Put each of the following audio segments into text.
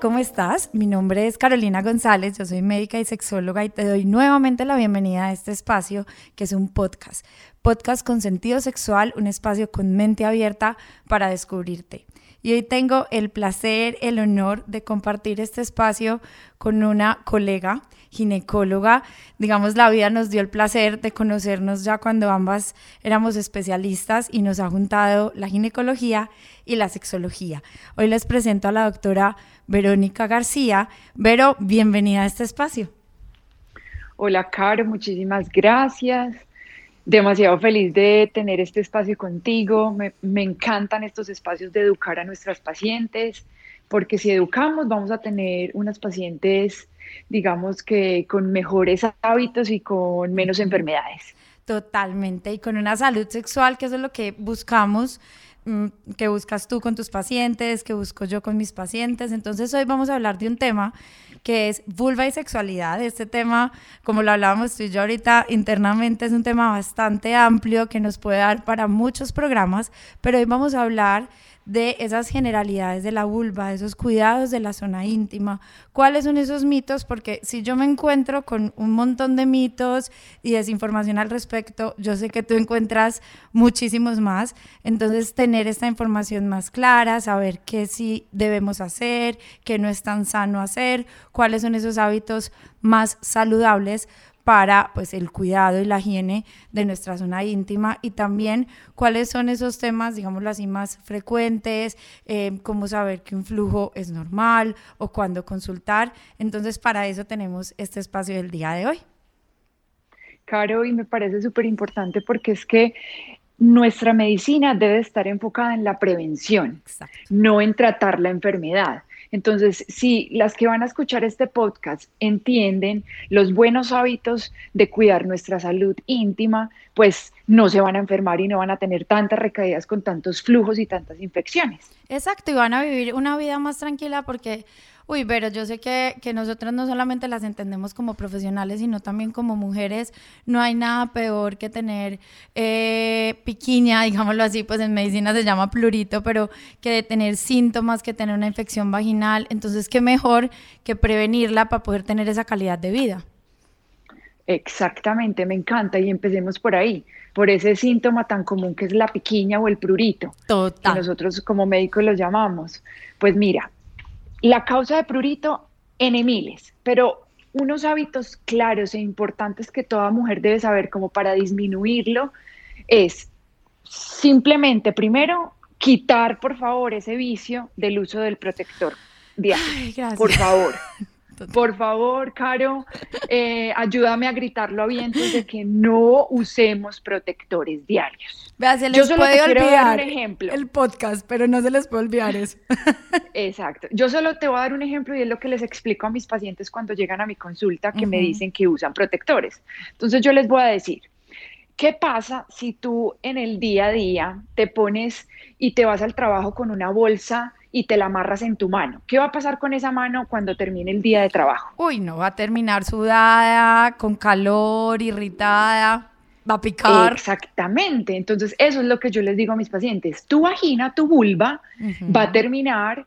¿Cómo estás? Mi nombre es Carolina González, yo soy médica y sexóloga y te doy nuevamente la bienvenida a este espacio que es un podcast. Podcast con sentido sexual, un espacio con mente abierta para descubrirte. Y hoy tengo el placer, el honor de compartir este espacio con una colega ginecóloga. Digamos, la vida nos dio el placer de conocernos ya cuando ambas éramos especialistas y nos ha juntado la ginecología y la sexología. Hoy les presento a la doctora Verónica García. Vero, bienvenida a este espacio. Hola, Caro, muchísimas gracias. Demasiado feliz de tener este espacio contigo. Me, me, encantan estos espacios de educar a nuestras pacientes, porque si educamos vamos a tener unas pacientes, digamos que con mejores hábitos y con menos enfermedades. Totalmente, y con una salud sexual, que eso es lo que buscamos Mm, que buscas tú con tus pacientes, que busco yo con mis pacientes. Entonces hoy vamos a hablar de un tema que es vulva y sexualidad. Este tema, como lo hablábamos tú y yo ahorita internamente, es un tema bastante amplio que nos puede dar para muchos programas, pero hoy vamos a hablar de esas generalidades de la vulva, esos cuidados de la zona íntima. ¿Cuáles son esos mitos? Porque si yo me encuentro con un montón de mitos y desinformación al respecto, yo sé que tú encuentras muchísimos más. Entonces, tener esta información más clara, saber qué sí debemos hacer, qué no es tan sano hacer, cuáles son esos hábitos más saludables para pues el cuidado y la higiene de nuestra zona íntima y también cuáles son esos temas, digámoslo así, más frecuentes, eh, cómo saber que un flujo es normal o cuándo consultar. Entonces, para eso tenemos este espacio del día de hoy. Caro, y me parece súper importante porque es que nuestra medicina debe estar enfocada en la prevención, no en tratar la enfermedad. Entonces, si las que van a escuchar este podcast entienden los buenos hábitos de cuidar nuestra salud íntima, pues no se van a enfermar y no van a tener tantas recaídas con tantos flujos y tantas infecciones. Exacto, y van a vivir una vida más tranquila porque Uy, pero yo sé que, que nosotras no solamente las entendemos como profesionales, sino también como mujeres. No hay nada peor que tener eh, piquiña, digámoslo así, pues en medicina se llama plurito, pero que de tener síntomas, que tener una infección vaginal. Entonces, qué mejor que prevenirla para poder tener esa calidad de vida. Exactamente, me encanta. Y empecemos por ahí, por ese síntoma tan común que es la piquiña o el prurito, Total. que nosotros como médicos lo llamamos. Pues mira, la causa de prurito, N miles, pero unos hábitos claros e importantes que toda mujer debe saber como para disminuirlo es simplemente, primero, quitar por favor ese vicio del uso del protector. Por favor. Por favor, Caro, eh, ayúdame a gritarlo a vientos de que no usemos protectores diarios. Vea, se les puede olvidar ejemplo. el podcast, pero no se les puede olvidar eso. Exacto. Yo solo te voy a dar un ejemplo y es lo que les explico a mis pacientes cuando llegan a mi consulta que me dicen que usan protectores. Entonces yo les voy a decir, ¿qué pasa si tú en el día a día te pones y te vas al trabajo con una bolsa y te la amarras en tu mano. ¿Qué va a pasar con esa mano cuando termine el día de trabajo? Uy, no, va a terminar sudada, con calor, irritada, va a picar. Exactamente, entonces eso es lo que yo les digo a mis pacientes. Tu vagina, tu vulva, va a terminar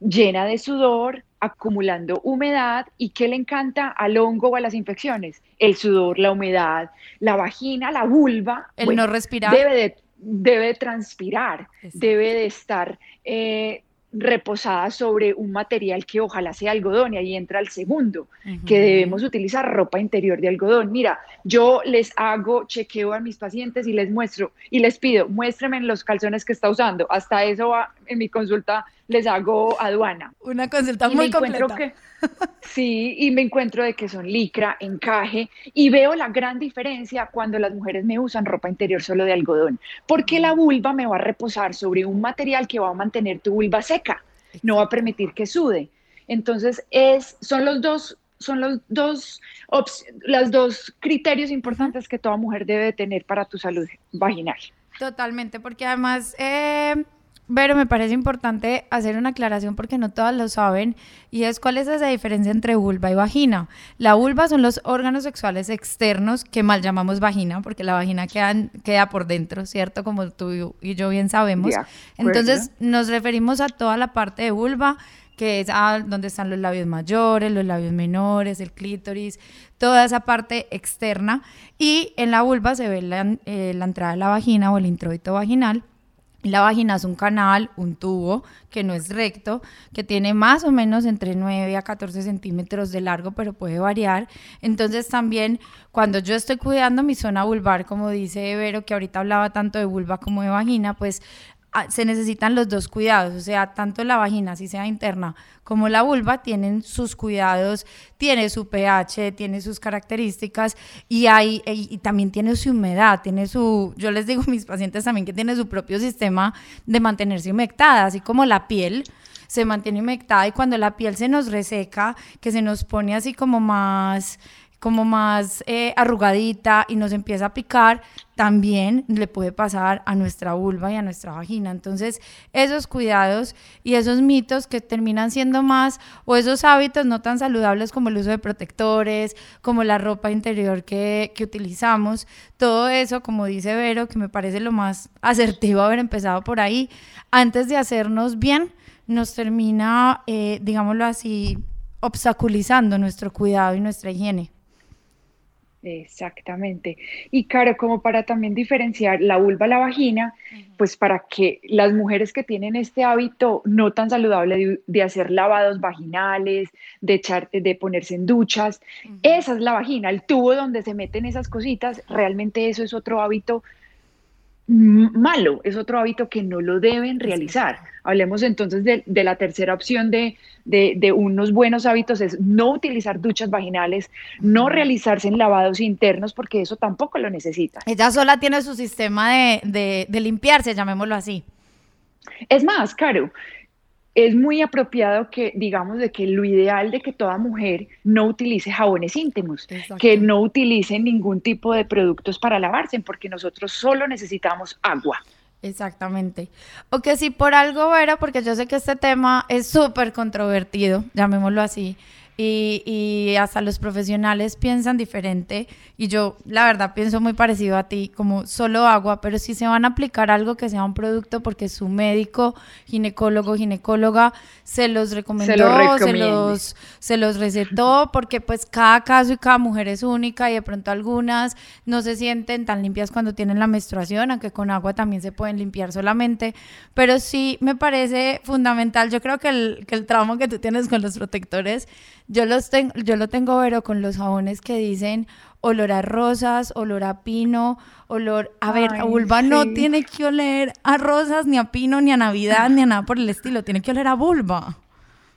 llena de sudor, acumulando humedad y ¿qué le encanta al hongo o a las infecciones? El sudor, la humedad, la vagina, la vulva. El no respirar. Debe de, debe de transpirar, debe de estar eh, reposada sobre un material que ojalá sea algodón y ahí entra el segundo, que debemos utilizar ropa interior de algodón. Mira, yo les hago chequeo a mis pacientes y les muestro y les pido, muéstrenme los calzones que está usando. Hasta eso va en mi consulta les hago aduana. Una consulta muy completa. Que, sí, y me encuentro de que son licra, encaje, y veo la gran diferencia cuando las mujeres me usan ropa interior solo de algodón, porque la vulva me va a reposar sobre un material que va a mantener tu vulva seca, no va a permitir que sude. Entonces, es, son los dos son los dos, los dos criterios importantes que toda mujer debe tener para tu salud vaginal. Totalmente, porque además eh, pero me parece importante hacer una aclaración porque no todas lo saben y es cuál es esa diferencia entre vulva y vagina. La vulva son los órganos sexuales externos que mal llamamos vagina porque la vagina queda, queda por dentro, ¿cierto? Como tú y yo bien sabemos. Entonces nos referimos a toda la parte de vulva que es donde están los labios mayores, los labios menores, el clítoris, toda esa parte externa. Y en la vulva se ve la, eh, la entrada de la vagina o el introito vaginal la vagina es un canal, un tubo que no es recto, que tiene más o menos entre 9 a 14 centímetros de largo, pero puede variar. Entonces también cuando yo estoy cuidando mi zona vulvar, como dice Vero, que ahorita hablaba tanto de vulva como de vagina, pues se necesitan los dos cuidados, o sea, tanto la vagina, si sea interna, como la vulva, tienen sus cuidados, tiene su pH, tiene sus características y, hay, y también tiene su humedad, tiene su, yo les digo a mis pacientes también que tiene su propio sistema de mantenerse humectada, así como la piel se mantiene humectada y cuando la piel se nos reseca, que se nos pone así como más como más eh, arrugadita y nos empieza a picar, también le puede pasar a nuestra vulva y a nuestra vagina. Entonces, esos cuidados y esos mitos que terminan siendo más, o esos hábitos no tan saludables como el uso de protectores, como la ropa interior que, que utilizamos, todo eso, como dice Vero, que me parece lo más asertivo haber empezado por ahí, antes de hacernos bien, nos termina, eh, digámoslo así, obstaculizando nuestro cuidado y nuestra higiene. Exactamente. Y claro, como para también diferenciar la vulva la vagina, pues para que las mujeres que tienen este hábito no tan saludable de, hacer lavados vaginales, de echar, de ponerse en duchas, esa es la vagina, el tubo donde se meten esas cositas, realmente eso es otro hábito malo, es otro hábito que no lo deben realizar. Hablemos entonces de, la tercera opción de, unos buenos hábitos, es no utilizar duchas vaginales, no realizarse en lavados internos, porque eso tampoco lo necesita. Ella sola tiene su sistema de, de limpiarse, llamémoslo así. Es más, Caro, es muy apropiado que digamos de que lo ideal de que toda mujer no utilice jabones íntimos, que no utilice ningún tipo de productos para lavarse, porque nosotros solo necesitamos agua. Exactamente. O que si por algo era, porque yo sé que este tema es súper controvertido, llamémoslo así, y, y, hasta los profesionales piensan diferente. Y yo la verdad pienso muy parecido a ti, como solo agua, pero si se van a aplicar algo que sea un producto porque su médico, ginecólogo, ginecóloga se los recomendó, se, los, se los recetó, porque pues cada caso y cada mujer es única y de pronto algunas no se sienten tan limpias cuando tienen la menstruación, aunque con agua también se pueden limpiar solamente, pero sí me parece fundamental, yo creo que el, que el trauma que tú tienes con los protectores, yo, los tengo, yo lo tengo, pero con los jabones que dicen olor a rosas, olor a pino, olor... A ver, a vulva no tiene que oler a rosas, ni a pino, ni a Navidad, ni a nada por el estilo. Tiene que oler a vulva.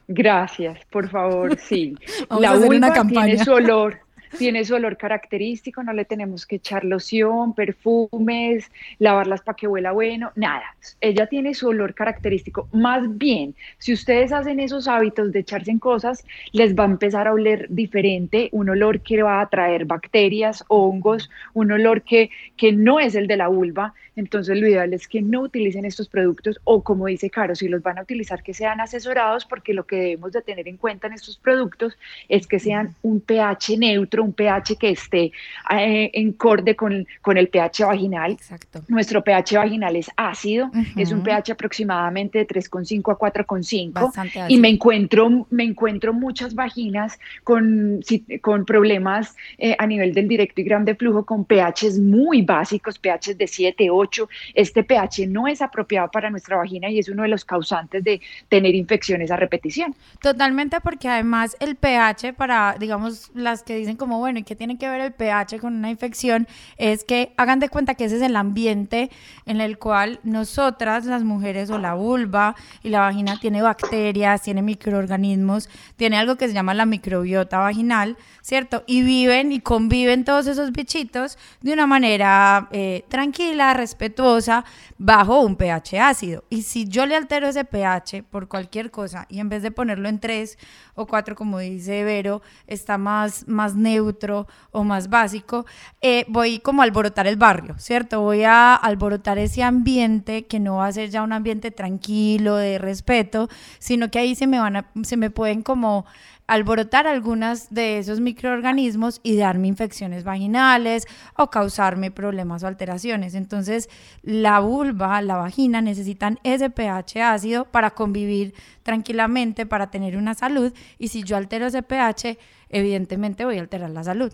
Gracias, por favor, sí. La vulva tiene su olor tiene su olor característico, no le tenemos que echar loción, perfumes, lavarlas para que huela bueno, nada. Ella tiene su olor característico. Más bien, si ustedes hacen esos hábitos de echarse en cosas, les va a empezar a oler diferente, un olor que va a traer bacterias, hongos, un olor que, que no es el de la vulva. Entonces, lo ideal es que no utilicen estos productos o, como dice Caro, si los van a utilizar, que sean asesorados, porque lo que debemos de tener en cuenta en estos productos es que sean un pH neutro un pH que esté eh, en corde con, con, el pH vaginal. Exacto. Nuestro pH vaginal es ácido, es un pH aproximadamente de 3,5 a 4,5 y me encuentro, me encuentro muchas vaginas con, con problemas eh, a nivel del directo y gram de flujo con pHs muy básicos, pHs de 7, 8. Este pH no es apropiado para nuestra vagina y es uno de los causantes de tener infecciones a repetición. Totalmente porque además el pH para, digamos, las que dicen como bueno, ¿y qué tiene que ver el pH con una infección? Es que hagan de cuenta que ese es el ambiente en el cual nosotras, las mujeres o la vulva y la vagina tiene bacterias, tiene microorganismos, tiene algo que se llama la microbiota vaginal, ¿cierto? Y viven y conviven todos esos bichitos de una manera eh, tranquila, respetuosa, bajo un pH ácido. Y si yo le altero ese pH por cualquier cosa y en vez de ponerlo en 3 o 4, como dice Vero, está más, más neutro o más básico, eh, voy como a alborotar el barrio, ¿cierto? Voy a alborotar ese ambiente que no va a ser ya un ambiente tranquilo, de respeto, sino que ahí se me van a, se me pueden como alborotar algunas de esos microorganismos y darme infecciones vaginales o causarme problemas o alteraciones. Entonces, la vulva, la vagina necesitan ese pH ácido para convivir tranquilamente, para tener una salud y si yo altero ese pH, evidentemente voy a alterar la salud.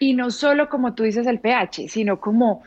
Y no solo como tú dices el pH, sino como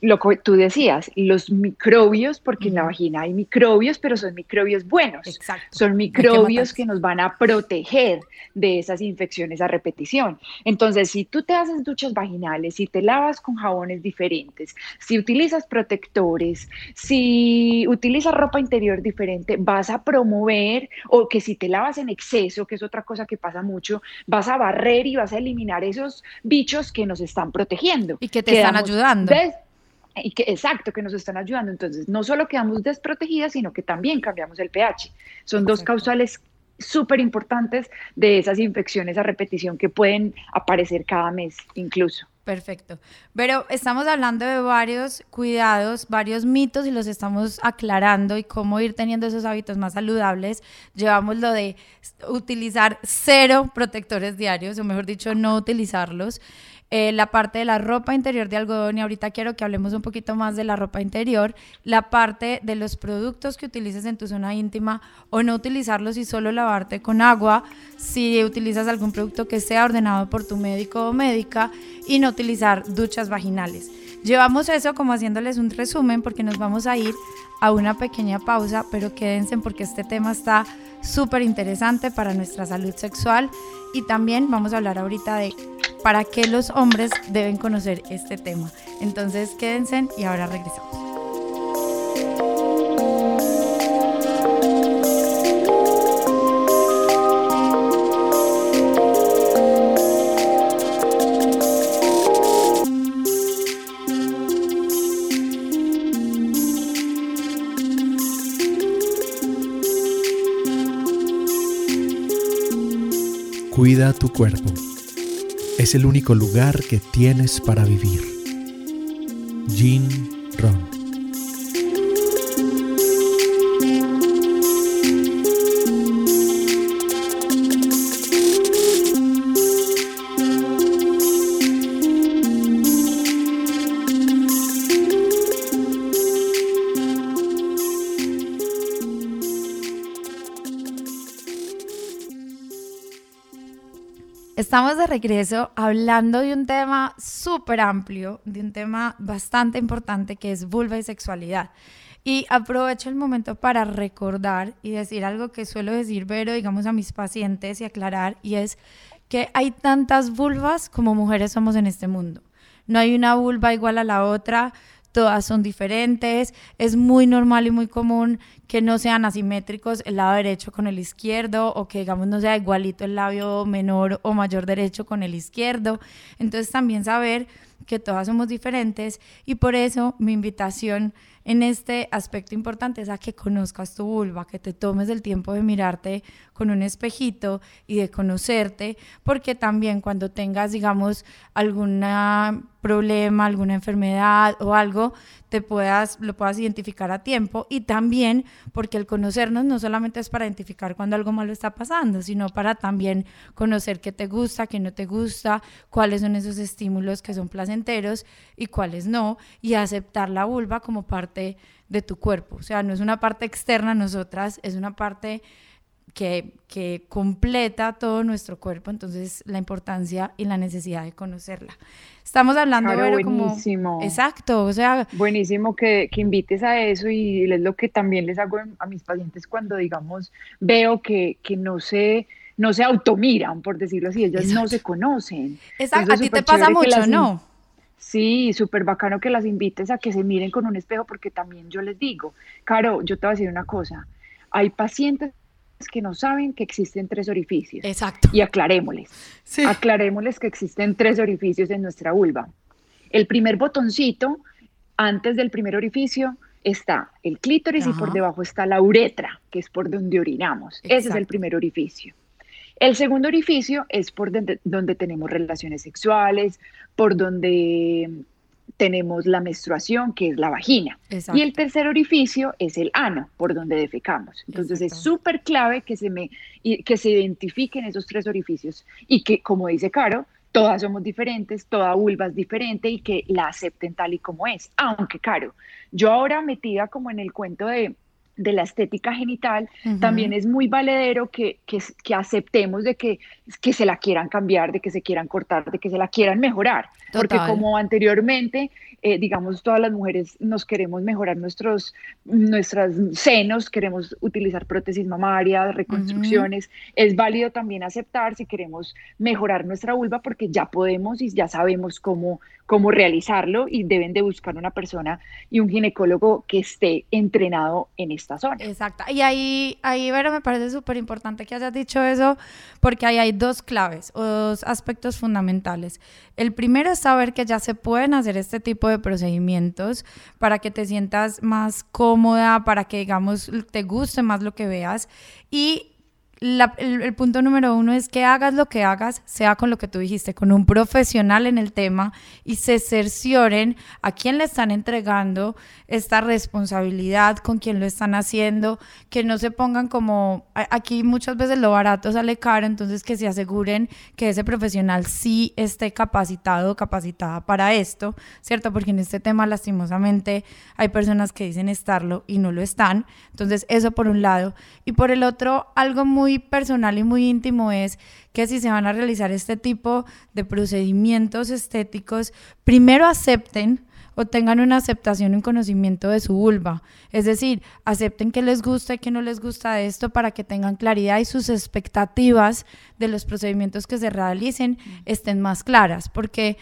lo que tú decías, los microbios, porque en la vagina hay microbios, pero son microbios buenos. Exacto. Son microbios que nos van a proteger de esas infecciones a repetición. Entonces, si tú te haces duchas vaginales, si te lavas con jabones diferentes, si utilizas protectores, si utilizas ropa interior diferente, vas a promover, o que si te lavas en exceso, que es otra cosa que pasa mucho, vas a barrer y vas a eliminar esos bichos que nos están protegiendo. Y que te están ayudando y que exacto, que nos están ayudando. Entonces, no solo quedamos desprotegidas, sino que también cambiamos el pH. Son dos causales súper importantes de esas infecciones a repetición que pueden aparecer cada mes incluso. Perfecto. Pero estamos hablando de varios cuidados, varios mitos y los estamos aclarando y cómo ir teniendo esos hábitos más saludables. Llevamos lo de utilizar cero protectores diarios, o mejor dicho, no utilizarlos. Eh, la parte de la ropa interior de algodón y ahorita quiero que hablemos un poquito más de la ropa interior, la parte de los productos que utilices en tu zona íntima o no utilizarlos y solo lavarte con agua, si utilizas algún producto que sea ordenado por tu médico o médica y no utilizar duchas vaginales. Llevamos eso como haciéndoles un resumen porque nos vamos a ir a una pequeña pausa, pero quédense porque este tema está súper interesante para nuestra salud sexual y también vamos a hablar ahorita de para qué los hombres deben conocer este tema. Entonces quédense y ahora regresamos. Cuida tu cuerpo. Es el único lugar que tienes para vivir. Jean Estamos de regreso hablando de un tema súper amplio, de un tema bastante importante que es vulva y sexualidad. Y aprovecho el momento para recordar y decir algo que suelo decir, pero digamos a mis pacientes y aclarar, y es que hay tantas vulvas como mujeres somos en este mundo. No hay una vulva igual a la otra, todas son diferentes, es muy normal y muy común que no sean asimétricos el lado derecho con el izquierdo o que digamos no sea igualito el labio menor o mayor derecho con el izquierdo. Entonces también saber que todas somos diferentes y por eso mi invitación en este aspecto importante es a que conozcas tu vulva, que te tomes el tiempo de mirarte con un espejito y de conocerte, porque también cuando tengas, digamos, algún problema, alguna enfermedad o algo, te puedas, lo puedas identificar a tiempo y también porque el conocernos no solamente es para identificar cuando algo malo está pasando, sino para también conocer qué te gusta, qué no te gusta, cuáles son esos estímulos que son placenteros y cuáles no, y aceptar la vulva como parte de tu cuerpo. O sea, no es una parte externa a nosotras, es una parte que, que, completa todo nuestro cuerpo, entonces la importancia y la necesidad de conocerla. Estamos hablando de buenísimo. Exacto, o sea... Buenísimo que, que, invites a eso y es lo que también les hago a mis pacientes cuando, digamos, veo que, que no se no se automiran, por decirlo así, ellas no se conocen. Exacto, a ti te pasa mucho, ¿no? Sí, súper bacano que las invites a que se miren con un espejo, porque también yo les digo, Caro, yo te voy a decir una cosa, hay pacientes que no saben que existen tres orificios. Exacto. Y aclarémosles. Aclarémosles que existen tres orificios en nuestra vulva. El primer botoncito, antes del primer orificio, está el clítoris y por debajo está la uretra, que es por donde orinamos. Ese es el primer orificio. El segundo orificio es por donde, donde tenemos relaciones sexuales, por donde tenemos la menstruación, que es la vagina. Y el tercer orificio es el ano, por donde defecamos. Entonces es súper clave que se, me, que se identifiquen esos tres orificios y que, como dice Caro, todas somos diferentes, toda vulva es diferente y que la acepten tal y como es. Aunque, Caro, yo ahora metida como en el cuento de de la estética genital, también es muy valedero que, que, que, aceptemos de que, que se la quieran cambiar, de que se quieran cortar, de que se la quieran mejorar. Porque como anteriormente, eh, digamos, todas las mujeres nos queremos mejorar nuestros nuestras senos, queremos utilizar prótesis mamaria, reconstrucciones. Es válido también aceptar si queremos mejorar nuestra vulva porque ya podemos y ya sabemos cómo, cómo realizarlo y deben de buscar una persona y un ginecólogo que esté entrenado en esta. Exacto. Y ahí, ahí Vera, me parece súper importante que hayas dicho eso porque ahí hay dos claves o dos aspectos fundamentales. El primero es saber que ya se pueden hacer este tipo de procedimientos para que te sientas más cómoda, para que, digamos, te guste más lo que veas. Y el, punto número uno es que hagas lo que hagas, sea con lo que tú dijiste, con un profesional en el tema y se cercioren a quién le están entregando esta responsabilidad, con quién lo están haciendo, que no se pongan como, aquí muchas veces lo barato sale caro, entonces que se aseguren que ese profesional sí esté capacitado o capacitada para esto, ¿cierto? Porque en este tema lastimosamente hay personas que dicen estarlo y no lo están, entonces eso por un lado. Y por el otro, algo muy personal y muy íntimo es que si se van a realizar este tipo de procedimientos estéticos, primero acepten o tengan una aceptación y un conocimiento de su vulva. Es decir, acepten que les gusta y que no les gusta esto para que tengan claridad y sus expectativas de los procedimientos que se realicen estén más claras, porque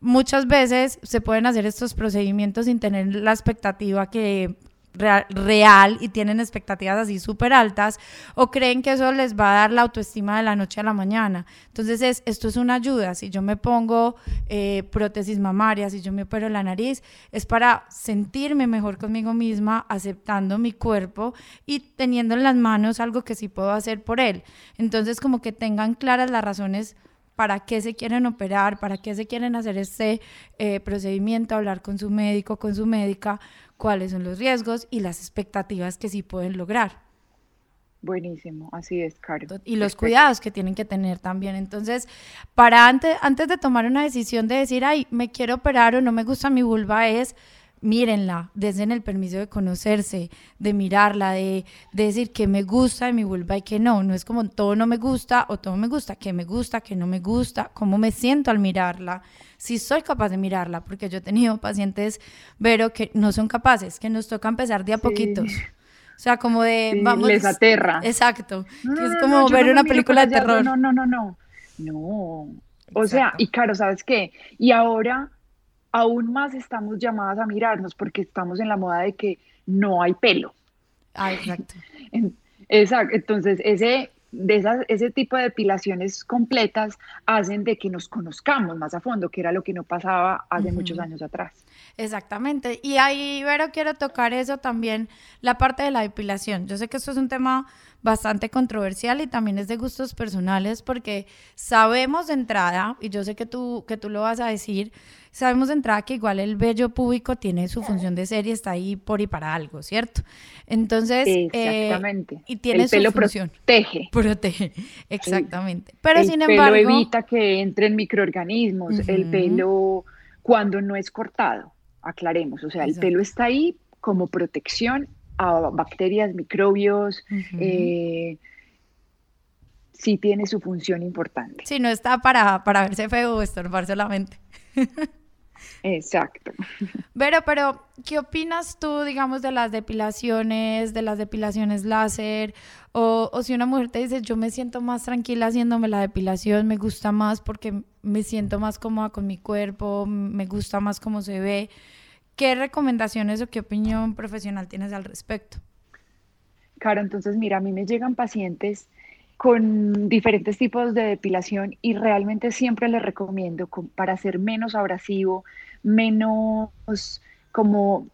muchas veces se pueden hacer estos procedimientos sin tener la expectativa que real, y tienen expectativas así súper altas o creen que eso les va a dar la autoestima de la noche a la mañana. Entonces es, esto es una ayuda. Si yo me pongo eh, prótesis mamaria, si yo me opero la nariz, es para sentirme mejor conmigo misma, aceptando mi cuerpo y teniendo en las manos algo que sí puedo hacer por él. Entonces como que tengan claras las razones para qué se quieren operar, para qué se quieren hacer este eh, procedimiento, hablar con su médico, con su médica, cuáles son los riesgos y las expectativas que sí pueden lograr. Buenísimo, así es, Caro. Y los cuidados que tienen que tener también. Entonces, para antes, antes de tomar una decisión de decir, ay, me quiero operar o no me gusta mi vulva, es mírenla, en el permiso de conocerse, de mirarla, de, de, decir que me gusta de mi vulva y que no. No es como todo no me gusta o todo me gusta, que me gusta, que no me gusta, cómo me siento al mirarla si soy capaz de mirarla, porque yo he tenido pacientes, pero que no son capaces, que nos toca empezar de a poquitos. O sea, como de, vamos. Les aterra. Exacto. es como ver una película de terror. No, no, no, no. No. O sea, y claro, ¿sabes qué? Y ahora aún más estamos llamadas a mirarnos porque estamos en la moda de que no hay pelo. Ah, exacto. Exacto. Entonces, ese de esas, ese tipo de depilaciones completas hacen de que nos conozcamos más a fondo, que era lo que no pasaba hace muchos años atrás. Exactamente. Y ahí, Vero, quiero tocar eso también, la parte de la depilación. Yo sé que esto es un tema bastante controversial y también es de gustos personales porque sabemos de entrada, y yo sé que tú, que tú lo vas a decir, sabemos de entrada que igual el vello público tiene su función de ser y está ahí por y para algo, ¿cierto? Entonces, eh, y tiene el pelo función. Protege. Protege, exactamente. Pero el sin pelo evita que entren microorganismos. El pelo cuando no es cortado, aclaremos. O sea, el pelo está ahí como protección a bacterias, microbios. Eh, sí tiene su función importante. Sí, no está para, para verse feo o estorbar solamente. Exacto. Pero, pero, ¿qué opinas tú, digamos, de las depilaciones, de las depilaciones láser? O, o si una mujer te dice, yo me siento más tranquila haciéndome la depilación, me gusta más porque me siento más cómoda con mi cuerpo, me gusta más cómo se ve. ¿Qué recomendaciones o qué opinión profesional tienes al respecto? Claro, entonces mira, a mí me llegan pacientes con diferentes tipos de depilación y realmente siempre les recomiendo para ser menos abrasivo, menos como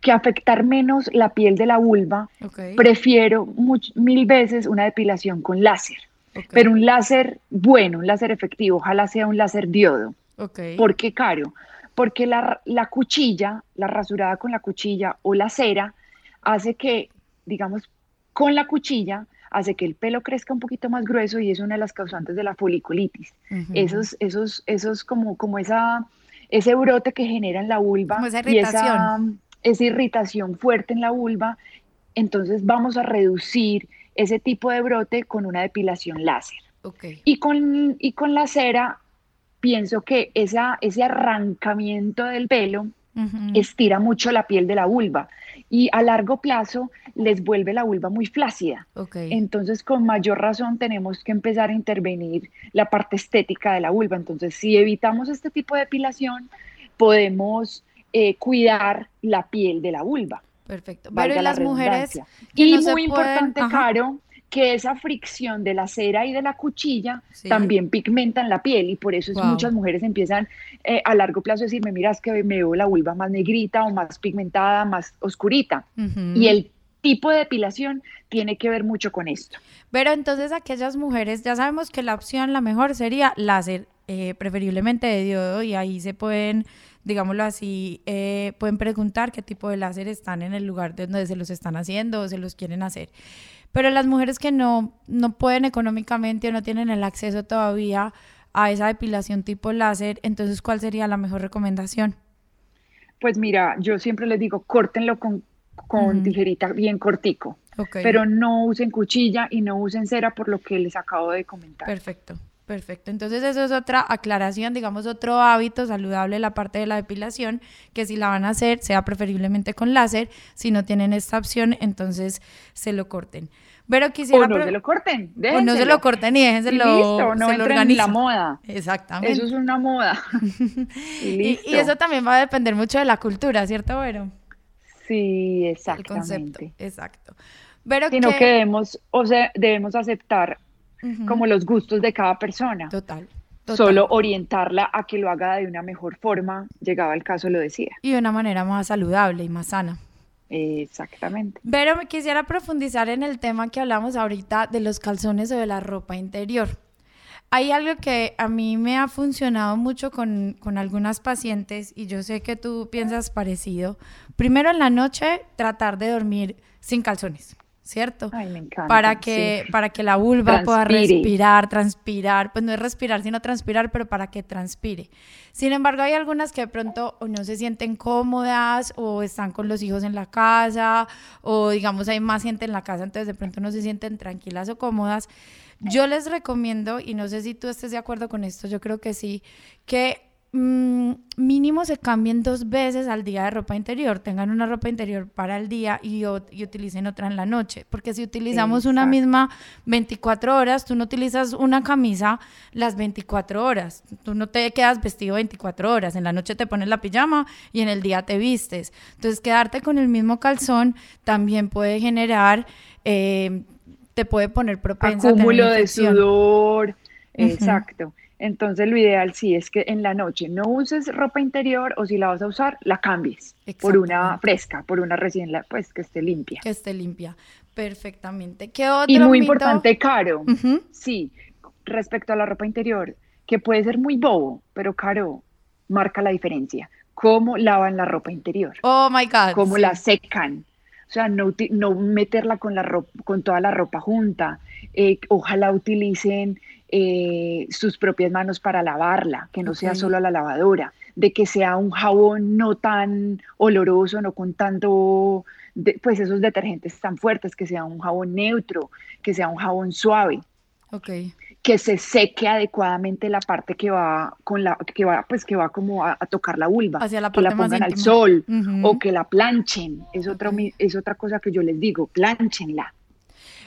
que afectar menos la piel de la vulva, prefiero mil veces una depilación con láser. Pero un láser bueno, un láser efectivo, ojalá sea un láser diodo. ¿Por qué caro? Porque la, la cuchilla, la rasurada con la cuchilla o la cera, hace que, digamos, con la cuchilla hace que el pelo crezca un poquito más grueso y es una de las causantes de la foliculitis. Esos, esos, esos como, como esa, ese brote que genera en la vulva esa irritación. y esa, irritación fuerte en la vulva, entonces vamos a reducir ese tipo de brote con una depilación láser. Y, con, y con la cera, pienso que esa, ese arrancamiento del pelo estira mucho la piel de la vulva y a largo plazo les vuelve la vulva muy flácida. Entonces, con mayor razón tenemos que empezar a intervenir la parte estética de la vulva. Entonces, si evitamos este tipo de depilación, podemos eh, cuidar la piel de la vulva. Perfecto. Pero las mujeres y muy importante, Caro, que esa fricción de la cera y de la cuchilla también pigmentan la piel y por eso es muchas mujeres empiezan eh, a largo plazo a decirme, mira, es que me veo la vulva más negrita o más pigmentada, más oscurita. Y el tipo de depilación tiene que ver mucho con esto. Pero entonces aquellas mujeres, ya sabemos que la opción, la mejor sería láser, eh, preferiblemente de diodo, y ahí se pueden, digámoslo así, eh, pueden preguntar qué tipo de láser están en el lugar de donde se los están haciendo o se los quieren hacer. Pero las mujeres que no, no pueden económicamente o no tienen el acceso todavía a esa depilación tipo láser, entonces, ¿cuál sería la mejor recomendación? Pues mira, yo siempre les digo, córtenlo con, con tijerita bien cortico, pero no usen cuchilla y no usen cera por lo que les acabo de comentar. Perfecto. Perfecto, entonces eso es otra aclaración, digamos otro hábito saludable la parte de la depilación, que si la van a hacer sea preferiblemente con láser, si no tienen esta opción, entonces se lo corten. Pero quisiera... O no se lo corten, O no se lo corten y déjenselo, y listo, no en la moda. Exactamente. Eso es una moda. y, listo. y, eso también va a depender mucho de la cultura, ¿cierto, Vero? Sí, exactamente. El concepto, exacto. Pero Sino que, debemos, o sea, debemos aceptar como los gustos de cada persona. Total, Solo orientarla a que lo haga de una mejor forma, llegaba el caso, lo decía. Y de una manera más saludable y más sana. Exactamente. Pero me quisiera profundizar en el tema que hablamos ahorita de los calzones o de la ropa interior. Hay algo que a mí me ha funcionado mucho con, con, algunas pacientes y yo sé que tú piensas parecido. Primero en la noche tratar de dormir sin calzones. ¿Cierto? Ay, me encanta, para que, para que la vulva pueda respirar, transpirar, pues no es respirar, sino transpirar, pero para que transpire. Sin embargo, hay algunas que de pronto o no se sienten cómodas o están con los hijos en la casa o digamos hay más gente en la casa, entonces de pronto no se sienten tranquilas o cómodas. Yo les recomiendo, y no sé si tú estés de acuerdo con esto, yo creo que sí, que Mm, mínimo se cambien dos veces al día de ropa interior, tengan una ropa interior para el día y, utilicen otra en la noche, porque si utilizamos una misma 24 horas, tú no utilizas una camisa las 24 horas, tú no te quedas vestido 24 horas, en la noche te pones la pijama y en el día te vistes, entonces quedarte con el mismo calzón también puede generar, eh, te puede poner propensa Acúmulo a tener de sudor, exacto. Entonces lo ideal sí es que en la noche no uses ropa interior o si la vas a usar, la cambies por una fresca, por una recién, pues que esté limpia. Que esté limpia, perfectamente. ¿Qué otro y muy importante, Caro, sí, respecto a la ropa interior, que puede ser muy bobo, pero Caro marca la diferencia. ¿Cómo lavan la ropa interior? Oh, my God. ¿Cómo la secan? O sea, no, no meterla con, la ropa, con toda la ropa junta. Eh, ojalá utilicen eh, sus propias manos para lavarla, que no sea solo la lavadora, de que sea un jabón no tan oloroso, no con tanto, pues esos detergentes tan fuertes, que sea un jabón neutro, que sea un jabón suave. Okay. que se seque adecuadamente la parte que va con la que va pues que va como a, tocar la vulva, Hacia la que la pongan al sol o que la planchen, es otra es otra cosa que yo les digo, planchenla.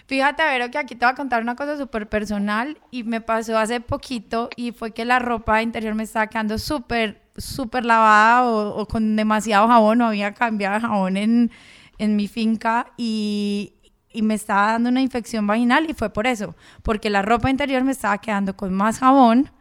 Fíjate, Vero, que aquí te voy a contar una cosa súper personal y me pasó hace poquito y fue que la ropa interior me estaba quedando súper, súper lavada o, con demasiado jabón, no había cambiado jabón en, en mi finca y, y me estaba dando una infección vaginal y fue por eso, porque la ropa interior me estaba quedando con más jabón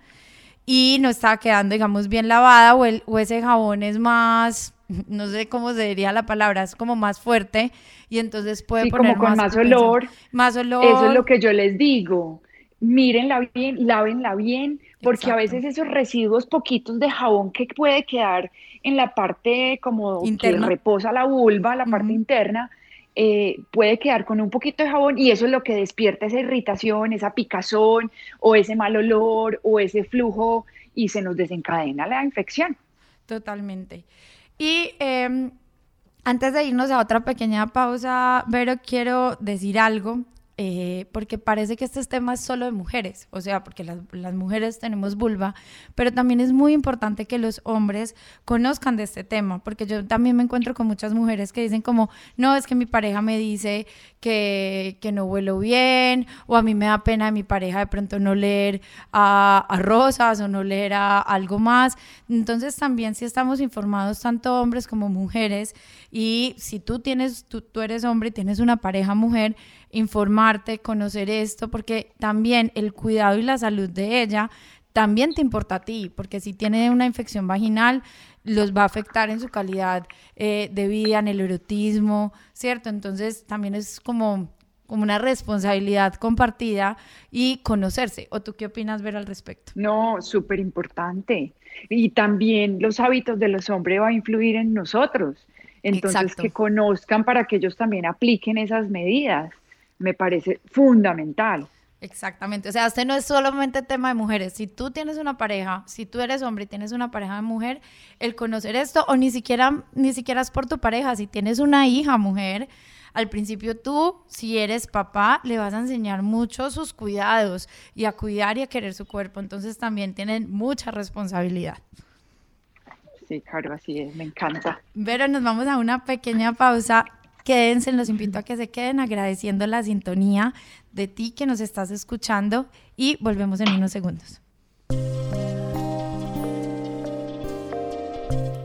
y no estaba quedando, digamos, bien lavada o, el, o ese jabón es más, no sé cómo se diría la palabra, es como más fuerte y entonces puede sí, poner como con más, olor. Más olor. Eso es lo que yo les digo. Mírenla bien, lávenla bien, porque a veces esos residuos poquitos de jabón que puede quedar en la parte como que reposa la vulva, la parte interna, eh, puede quedar con un poquito de jabón y eso es lo que despierta esa irritación, esa picazón o ese mal olor o ese flujo y se nos desencadena la infección. Totalmente. Y em, antes de irnos a otra pequeña pausa, Vero, quiero decir algo eh, porque parece que este tema es solo de mujeres, o sea, porque las, las, mujeres tenemos vulva, pero también es muy importante que los hombres conozcan de este tema, porque yo también me encuentro con muchas mujeres que dicen como, no, es que mi pareja me dice que, que no huelo bien, o a mí me da pena de mi pareja de pronto no leer a, a rosas o no leer a algo más. Entonces también si estamos informados tanto hombres como mujeres, y si tú tienes, tú, tú eres hombre y tienes una pareja mujer, informarte, conocer esto, porque también el cuidado y la salud de ella también te importa a ti, porque si tiene una infección vaginal, los va a afectar en su calidad eh, de vida, en el erotismo, ¿cierto? Entonces también es como, como una responsabilidad compartida y conocerse. ¿O tú qué opinas, ver al respecto? No, súper importante. Y también los hábitos de los hombres va a influir en nosotros. Entonces, que conozcan para que ellos también apliquen esas medidas me parece fundamental. Exactamente, o sea, este no es solamente tema de mujeres. Si tú tienes una pareja, si tú eres hombre y tienes una pareja de mujer, el conocer esto, o ni siquiera, ni siquiera es por tu pareja, si tienes una hija mujer, al principio tú, si eres papá, le vas a enseñar mucho sus cuidados y a cuidar y a querer su cuerpo. Entonces también tienen mucha responsabilidad. Sí, claro, así es, me encanta. Pero nos vamos a una pequeña pausa Quédense, los invito a que se queden agradeciendo la sintonía de ti que nos estás escuchando y volvemos en unos segundos.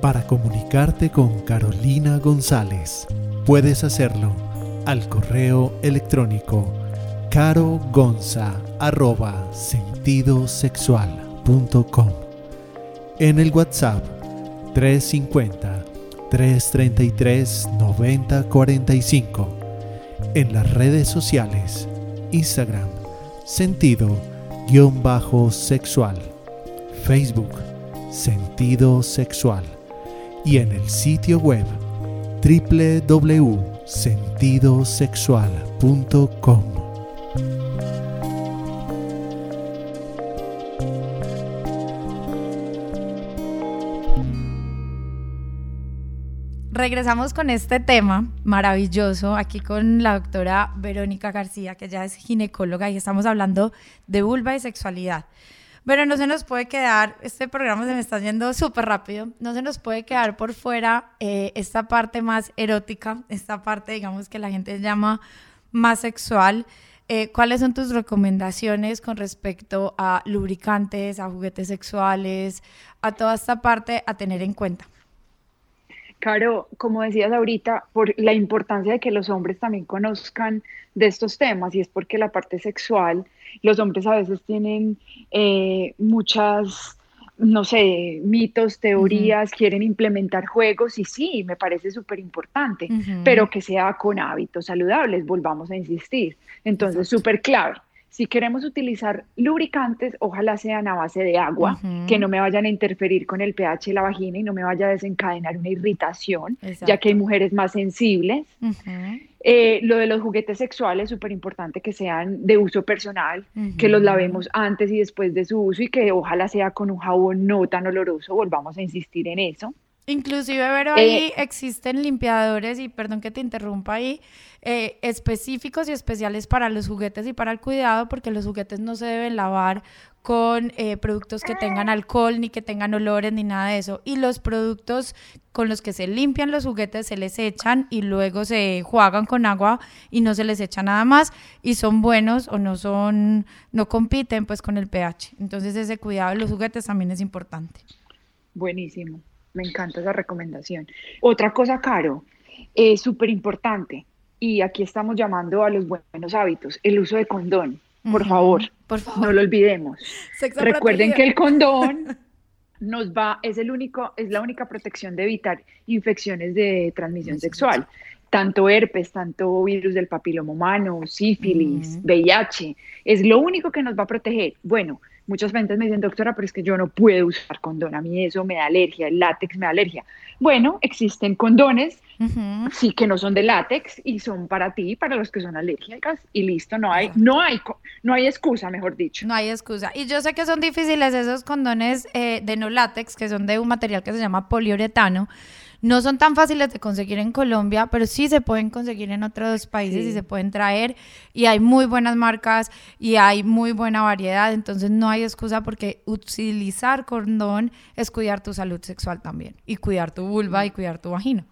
Para comunicarte con Carolina González, puedes hacerlo al correo electrónico carogonsasentidosexual.com en el WhatsApp 350 333 9045. En las redes sociales, Instagram, sentido-sexual, Facebook, sentido sexual y en el sitio web www.sentidosexual.com. regresamos con este tema maravilloso aquí con la doctora Verónica García, que ya es ginecóloga y estamos hablando de vulva y sexualidad. Pero no se nos puede quedar, este programa se me está yendo súper rápido, no se nos puede quedar por fuera eh, esta parte más erótica, esta parte, digamos, que la gente llama más sexual. Eh, ¿Cuáles son tus recomendaciones con respecto a lubricantes, a juguetes sexuales, a toda esta parte a tener en cuenta? Caro, como decías ahorita, por la importancia de que los hombres también conozcan de estos temas, y es porque la parte sexual, los hombres a veces tienen eh, muchas, no sé, mitos, teorías, quieren implementar juegos, y sí, me parece súper importante, pero que sea con hábitos saludables, volvamos a insistir. Entonces, súper clave si queremos utilizar lubricantes, ojalá sean a base de agua, que no me vayan a interferir con el pH de la vagina y no me vaya a desencadenar una irritación, ya que hay mujeres más sensibles. Eh, lo de los juguetes sexuales, súper importante que sean de uso personal, que los lavemos antes y después de su uso y que ojalá sea con un jabón no tan oloroso, volvamos a insistir en eso. Inclusive, pero ahí eh, existen limpiadores, y perdón que te interrumpa ahí, eh, específicos y especiales para los juguetes y para el cuidado, porque los juguetes no se deben lavar con eh, productos que tengan alcohol, ni que tengan olores, ni nada de eso. Y los productos con los que se limpian los juguetes se les echan y luego se juegan con agua y no se les echa nada más y son buenos o no son, no compiten pues con el pH. Entonces ese cuidado de los juguetes también es importante. Buenísimo, me encanta esa recomendación. Otra cosa, Caro, es súper importante y aquí estamos llamando a los buenos hábitos, el uso de condón. Por, favor, por favor, no lo olvidemos. Recuerden que el condón nos va, es el único, es la única protección de evitar infecciones de transmisión sexual, tanto herpes, tanto virus del papiloma humano, sífilis, VIH, es lo único que nos va a proteger. Bueno, Muchas veces me dicen, doctora, pero es que yo no puedo usar condón, a mí eso me da alergia, el látex me da alergia. Bueno, existen condones, sí que no son de látex y son para ti, para los que son alérgicas y listo, no hay, no hay, no hay excusa, mejor dicho. No hay excusa. Y yo sé que son difíciles esos condones eh, de no látex, que son de un material que se llama poliuretano. No son tan fáciles de conseguir en Colombia, pero sí se pueden conseguir en otros países y se pueden traer. Y hay muy buenas marcas y hay muy buena variedad. Entonces no hay excusa porque utilizar condón es cuidar tu salud sexual también. Y cuidar tu vulva y cuidar tu vagina.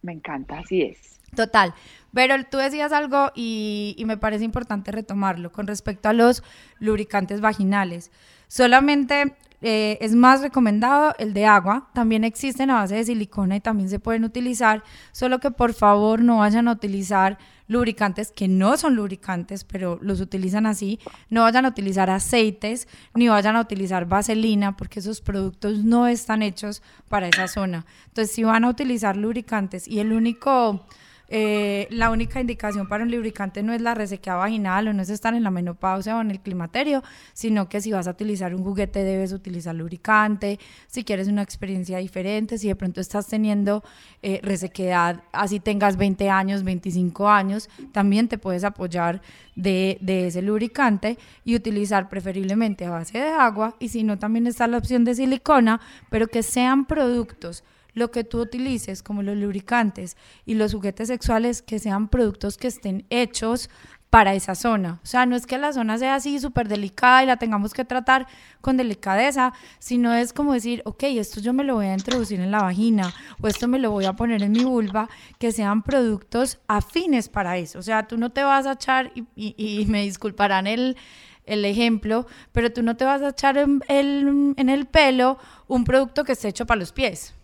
Me encanta, así es. Total. Pero tú decías algo y, y, me parece importante retomarlo con respecto a los lubricantes vaginales. Solamente eh, es más recomendado el de agua. También existen a base de silicona y también se pueden utilizar. Solo que por favor no vayan a utilizar lubricantes que no son lubricantes, pero los utilizan así. No vayan a utilizar aceites ni vayan a utilizar vaselina porque esos productos no están hechos para esa zona. Entonces, si van a utilizar lubricantes y el único eh, la única indicación para un lubricante no es la resequedad vaginal o no es estar en la menopausia o en el climaterio, sino que si vas a utilizar un juguete debes utilizar lubricante, si quieres una experiencia diferente, si de pronto estás teniendo eh, resequedad, así tengas 20 años, 25 años, también te puedes apoyar de, de ese lubricante y utilizar preferiblemente a base de agua y si no también está la opción de silicona, pero que sean productos lo que tú utilices, como los lubricantes y los juguetes sexuales, que sean productos que estén hechos para esa zona. O sea, no es que la zona sea así súper delicada y la tengamos que tratar con delicadeza, sino es como decir, ok, esto yo me lo voy a introducir en la vagina o esto me lo voy a poner en mi vulva, que sean productos afines para eso. O sea, tú no te vas a echar, y, me disculparán el, el ejemplo, pero tú no te vas a echar en el, en el pelo un producto que esté hecho para los pies.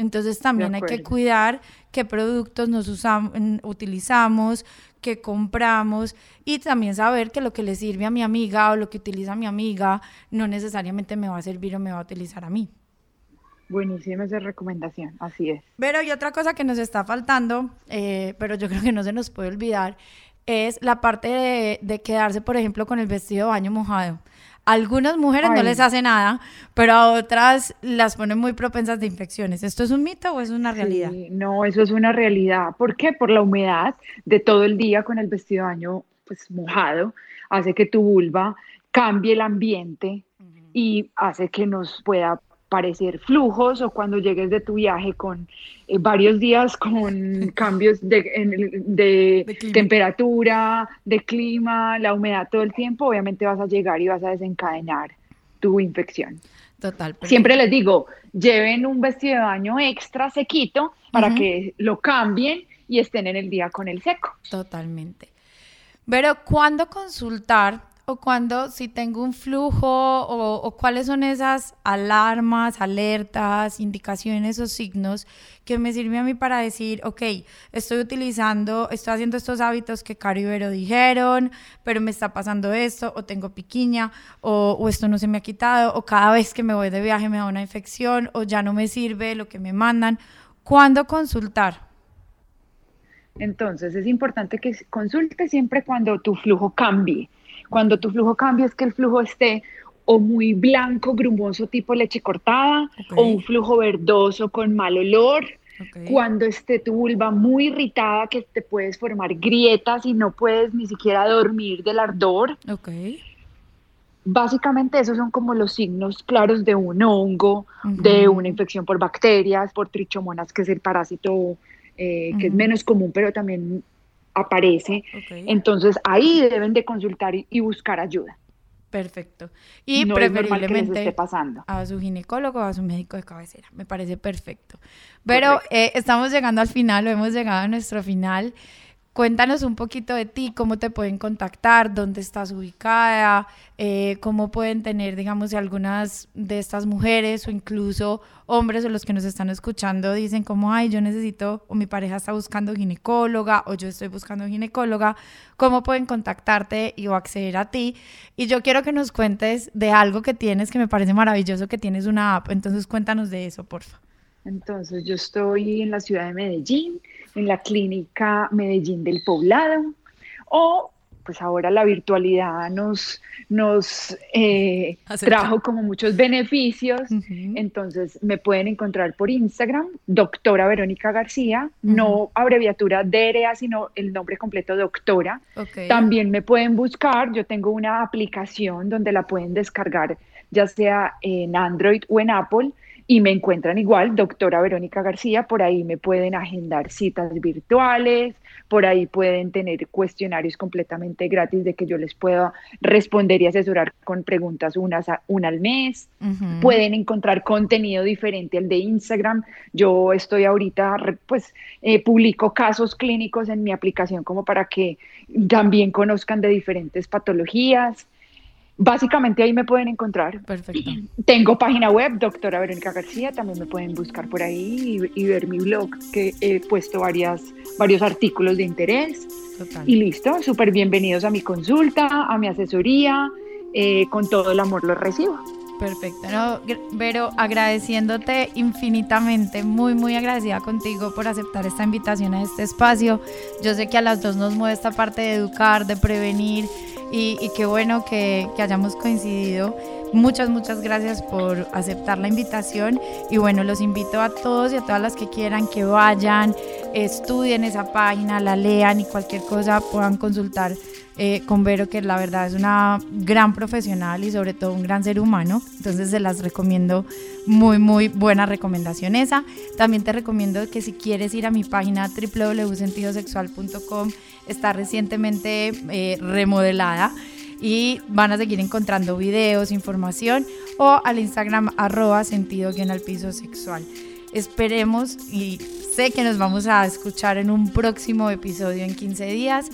Entonces también hay que cuidar qué productos nos usamos, utilizamos, qué compramos y también saber que lo que le sirve a mi amiga o lo que utiliza mi amiga no necesariamente me va a servir o me va a utilizar a mí. Buenísima esa recomendación, así es. Pero y otra cosa que nos está faltando, eh, pero yo creo que no se nos puede olvidar, es la parte de, de quedarse, por ejemplo, con el vestido de baño mojado algunas mujeres no les hace nada, pero a otras las ponen muy propensas de infecciones. ¿Esto es un mito o es una realidad? no, eso es una realidad. ¿Por qué? Por la humedad de todo el día con el vestido de baño pues, mojado, hace que tu vulva cambie el ambiente y hace que nos pueda parecer flujos o cuando llegues de tu viaje con eh, varios días con cambios de, de, temperatura, de clima, la humedad todo el tiempo, obviamente vas a llegar y vas a desencadenar tu infección. Total. Siempre les digo, lleven un vestido de baño extra sequito para que lo cambien y estén en el día con el seco. Totalmente. Pero ¿cuándo consultar cuando si tengo un flujo o, cuáles son esas alarmas, alertas, indicaciones o signos que me sirven a mí para decir, ok, estoy utilizando, estoy haciendo estos hábitos que Caro dijeron, pero me está pasando esto, o tengo piquiña, o, o esto no se me ha quitado, o cada vez que me voy de viaje me da una infección, o ya no me sirve lo que me mandan. ¿Cuándo consultar? Entonces es importante que consulte siempre cuando tu flujo cambie cuando tu flujo cambia es que el flujo esté o muy blanco, grumoso tipo leche cortada, o un flujo verdoso con mal olor. Cuando esté tu vulva muy irritada, que te puedes formar grietas y no puedes ni siquiera dormir del ardor. Básicamente esos son como los signos claros de un hongo, de una infección por bacterias, por trichomonas, que es el parásito eh, que es menos común, pero también aparece. Entonces ahí deben de consultar y, buscar ayuda. Perfecto. Y preferiblemente pasando. a su ginecólogo o a su médico de cabecera. Me parece perfecto. Pero eh, estamos llegando al final, o hemos llegado a nuestro final. Cuéntanos un poquito de ti, cómo te pueden contactar, dónde estás ubicada, eh, cómo pueden tener, digamos, si algunas de estas mujeres o incluso hombres o los que nos están escuchando dicen como, ay, yo necesito, o mi pareja está buscando ginecóloga, o yo estoy buscando ginecóloga, cómo pueden contactarte y o acceder a ti. Y yo quiero que nos cuentes de algo que tienes que me parece maravilloso, que tienes una app. Entonces cuéntanos de eso, porfa. Entonces, yo estoy en la ciudad de Medellín, en la clínica Medellín del Poblado, o pues ahora la virtualidad nos, nos eh, trajo como muchos beneficios. Entonces me pueden encontrar por Instagram, doctora Verónica García, no abreviatura DRA, sino el nombre completo doctora. También me pueden buscar, yo tengo una aplicación donde la pueden descargar ya sea en Android o en Apple y me encuentran igual, doctora Verónica García, por ahí me pueden agendar citas virtuales, por ahí pueden tener cuestionarios completamente gratis de que yo les pueda responder y asesorar con preguntas unas una al mes. Pueden encontrar contenido diferente al de Instagram. Yo estoy ahorita, pues, eh, publico casos clínicos en mi aplicación como para que también conozcan de diferentes patologías. Básicamente ahí me pueden encontrar. Perfecto. Tengo página web, doctora Verónica García, también me pueden buscar por ahí y, ver mi blog, que he puesto varias, varios artículos de interés. Total. Y listo, súper bienvenidos a mi consulta, a mi asesoría, eh, con todo el amor los recibo. Perfecto, no, Vero, agradeciéndote infinitamente, muy, muy agradecida contigo por aceptar esta invitación a este espacio. Yo sé que a las dos nos mueve esta parte de educar, de prevenir y, qué bueno que, que, hayamos coincidido. Muchas, muchas gracias por aceptar la invitación y bueno, los invito a todos y a todas las que quieran que vayan, estudien esa página, la lean y cualquier cosa puedan consultar eh, con Vero, que la verdad es una gran profesional y sobre todo un gran ser humano. Entonces se las recomiendo, muy, muy buena recomendación esa. También te recomiendo que si quieres ir a mi página www.sentidosexual.com, está recientemente eh, remodelada y van a seguir encontrando videos, información o al Instagram arroba sentido en al piso sexual. Esperemos y sé que nos vamos a escuchar en un próximo episodio en 15 días.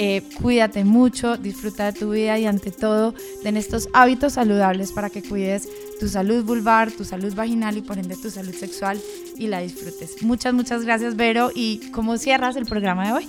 Eh, cuídate mucho, disfruta de tu vida y ante todo ten estos hábitos saludables para que cuides tu salud vulvar, tu salud vaginal y por ende tu salud sexual y la disfrutes. Muchas, muchas gracias Vero y ¿cómo cierras el programa de hoy?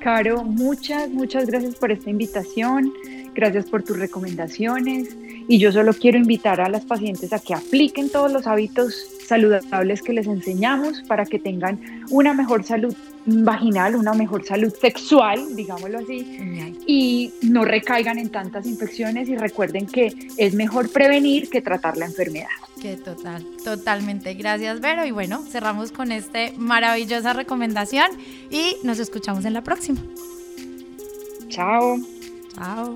Caro, muchas, muchas gracias por esta invitación, gracias por tus recomendaciones y yo solo quiero invitar a las pacientes a que apliquen todos los hábitos saludables que les enseñamos para que tengan una mejor salud vaginal, una mejor salud sexual, digámoslo así, y no recaigan en tantas infecciones y recuerden que es mejor prevenir que tratar la enfermedad. Que total, totalmente. Gracias, Vero. Y bueno, cerramos con esta maravillosa recomendación y nos escuchamos en la próxima. Chao. Chao.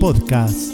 podcast